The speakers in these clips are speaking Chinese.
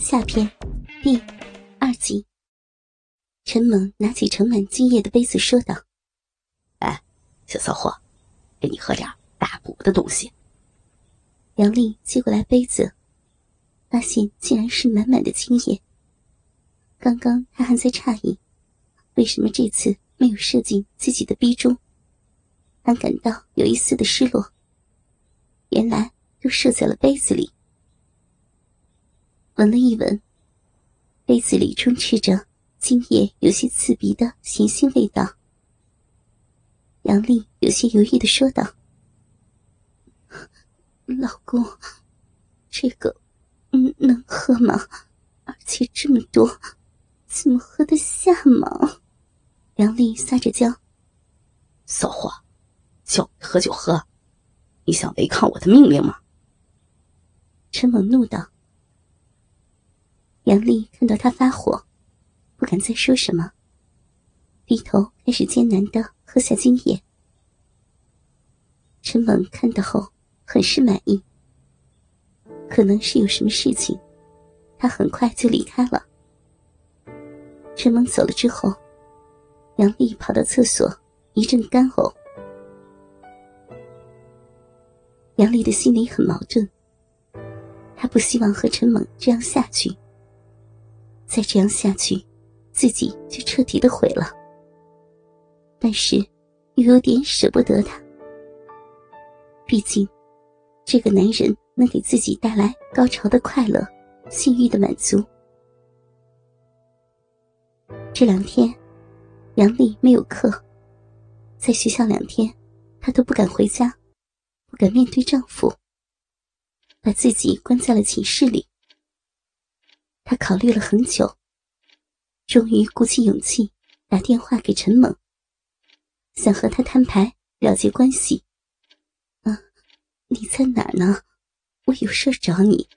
下篇第二集。陈猛拿起盛满精液的杯子，说道：“哎，小骚货，给你喝点大补的东西。”杨丽接过来杯子，发现竟然是满满的精液。刚刚他还在诧异，为什么这次没有射进自己的逼中，还感到有一丝的失落。原来都射在了杯子里。闻了一闻，杯子里充斥着今夜有些刺鼻的咸腥味道。杨丽有些犹豫的说道：“老公，这个，嗯，能喝吗？而且这么多，怎么喝得下吗？”杨丽撒着娇：“骚货，叫你喝就喝，你想违抗我的命令吗？”陈猛怒道。杨丽看到他发火，不敢再说什么，低头开始艰难的喝下精液。陈猛看到后很是满意，可能是有什么事情，他很快就离开了。陈猛走了之后，杨丽跑到厕所一阵干呕。杨丽的心里很矛盾，她不希望和陈猛这样下去。再这样下去，自己就彻底的毁了。但是，又有点舍不得他。毕竟，这个男人能给自己带来高潮的快乐、性欲的满足。这两天，杨丽没有课，在学校两天，她都不敢回家，不敢面对丈夫，把自己关在了寝室里。他考虑了很久，终于鼓起勇气打电话给陈猛，想和他摊牌了结关系。啊，你在哪儿呢？我有事找你。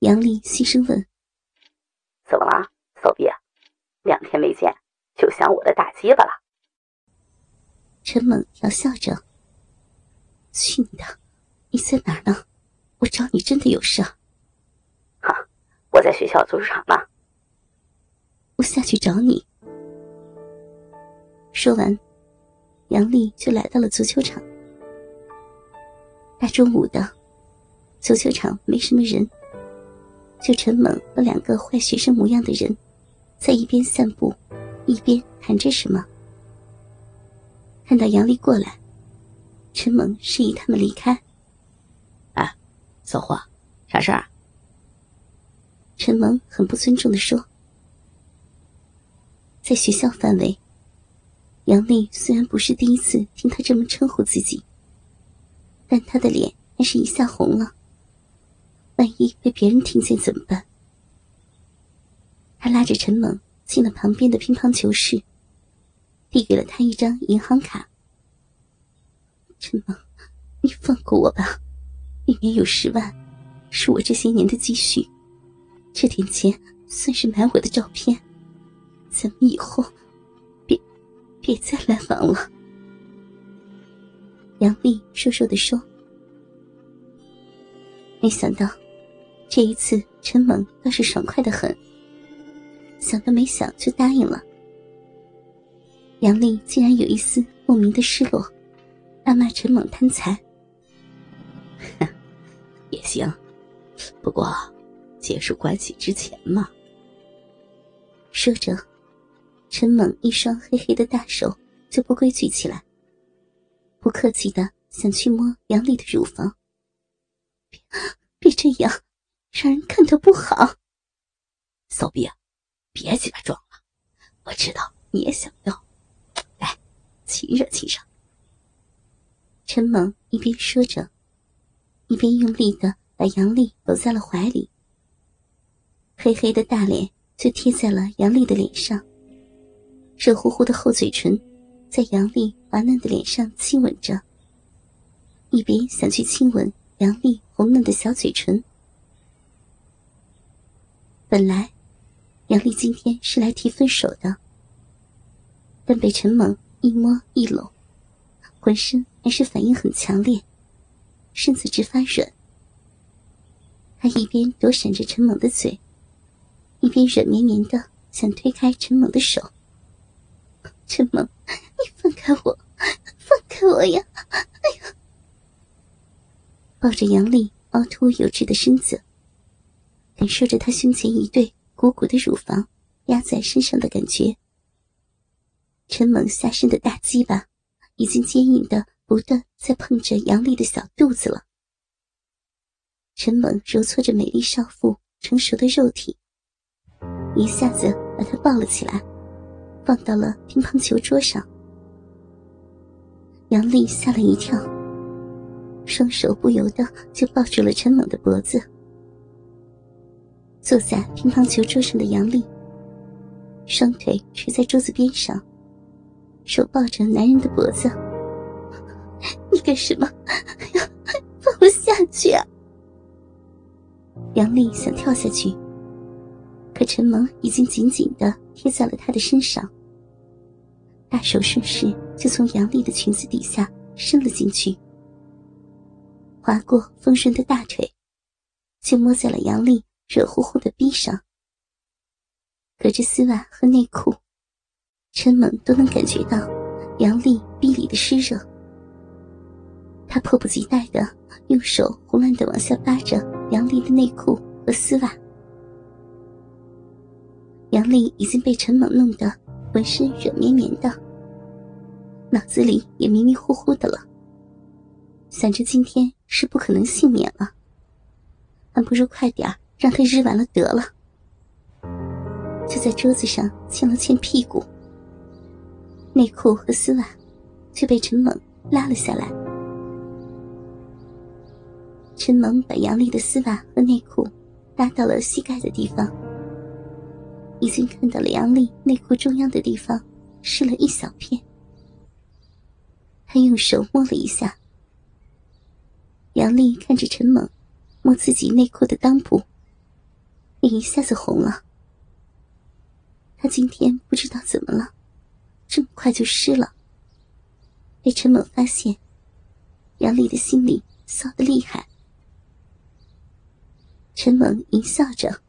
杨丽细声问：“怎么了，骚逼？两天没见，就想我的大鸡巴了？”陈猛调笑着：“去你的！你在哪儿呢？我找你真的有事。”我在学校足球场呢，我下去找你。说完，杨丽就来到了足球场。大中午的，足球场没什么人，就陈猛和两个坏学生模样的人，在一边散步，一边谈着什么。看到杨丽过来，陈猛示意他们离开。哎，小伙，啥事儿？陈萌很不尊重的说：“在学校范围，杨丽虽然不是第一次听他这么称呼自己，但他的脸还是一下红了。万一被别人听见怎么办？”他拉着陈猛进了旁边的乒乓球室，递给了他一张银行卡。“陈萌，你放过我吧，里面有十万，是我这些年的积蓄。”这点钱算是买我的照片，咱们以后别别再来往了。”杨丽瘦瘦的说。没想到，这一次陈猛倒是爽快的很，想都没想就答应了。杨丽竟然有一丝莫名的失落，大骂陈猛贪财。哼 也行，不过。结束关系之前嘛。说着，陈猛一双黑黑的大手就不规矩起来，不客气的想去摸杨丽的乳房。别别这样，让人看到不好。骚逼，别鸡巴装了，我知道你也想要，来，亲热亲热。陈猛一边说着，一边用力的把杨丽搂在了怀里。黑黑的大脸就贴在了杨丽的脸上，热乎乎的厚嘴唇在杨丽滑嫩的脸上亲吻着，一边想去亲吻杨丽红嫩的小嘴唇。本来，杨丽今天是来提分手的，但被陈猛一摸一搂，浑身还是反应很强烈，身子直发软。他一边躲闪着陈猛的嘴，一边软绵绵的想推开陈猛的手。陈猛，你放开我，放开我呀！哎呀！抱着杨丽凹凸有致的身子，感受着她胸前一对鼓鼓的乳房压在身上的感觉。陈猛下身的大鸡巴已经坚硬的不断在碰着杨丽的小肚子了。陈猛揉搓着美丽少妇成熟的肉体，一下子把他抱了起来，放到了乒乓球桌上。杨丽吓了一跳，双手不由得就抱住了陈猛的脖子。坐在乒乓球桌上的杨丽，双腿垂在桌子边上。手抱着男人的脖子，你干什么？放我下去啊！杨丽想跳下去，可陈萌已经紧紧的贴在了她的身上，大手顺势就从杨丽的裙子底下伸了进去，划过丰润的大腿，就摸在了杨丽热乎乎的逼上，隔着丝袜和内裤。陈猛都能感觉到杨丽臂里的湿热，他迫不及待的用手胡乱的往下扒着杨丽的内裤和丝袜。杨丽已经被陈猛弄得浑身软绵绵的，脑子里也迷迷糊糊的了，想着今天是不可能幸免了，还不如快点让他日完了得了。就在桌子上亲了亲屁股。内裤和丝袜却被陈猛拉了下来。陈猛把杨丽的丝袜和内裤拉到了膝盖的地方，已经看到了杨丽内裤中央的地方湿了一小片。他用手摸了一下，杨丽看着陈猛摸自己内裤的裆部，脸一下子红了。他今天不知道怎么了。这么快就湿了，被陈猛发现，杨丽的心里骚得厉害。陈猛淫笑着：“，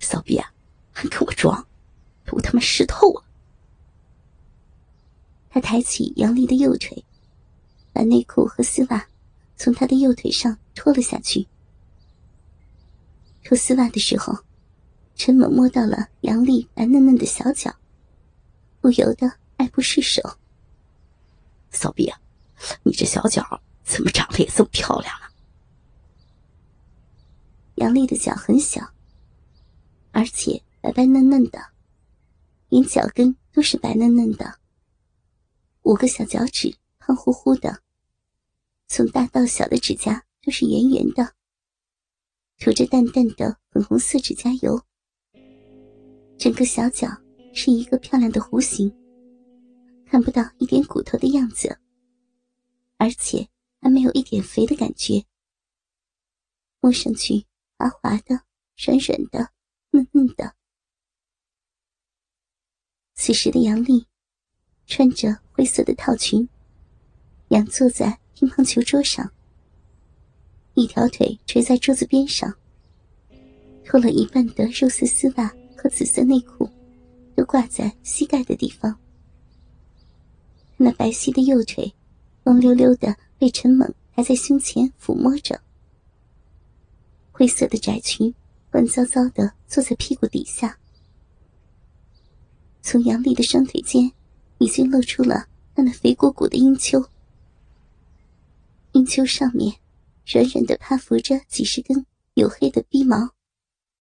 骚逼啊，还跟我装，都他妈湿透了。”他抬起杨丽的右腿，把内裤和丝袜从她的右腿上脱了下去。脱丝袜的时候，陈猛摸到了杨丽白嫩嫩的小脚。不由得爱不释手。骚逼啊，你这小脚怎么长得也这么漂亮啊？杨丽的脚很小，而且白白嫩嫩的，连脚跟都是白嫩嫩的。五个小脚趾胖乎乎的，从大到小的指甲都是圆圆的，涂着淡淡的粉红色指甲油。整个小脚。是一个漂亮的弧形，看不到一点骨头的样子，而且还没有一点肥的感觉，摸上去滑滑的、软软的、嫩嫩的。此时的杨丽穿着灰色的套裙，仰坐在乒乓球桌上，一条腿垂在桌子边上，脱了一半的肉色丝袜和紫色内裤。都挂在膝盖的地方，那白皙的右腿，光溜溜的被陈猛抬在胸前抚摸着。灰色的窄裙乱糟糟的坐在屁股底下，从杨丽的双腿间，已经露出了她那肥鼓鼓的阴丘。阴丘上面，软软的趴伏着几十根黝黑的逼毛。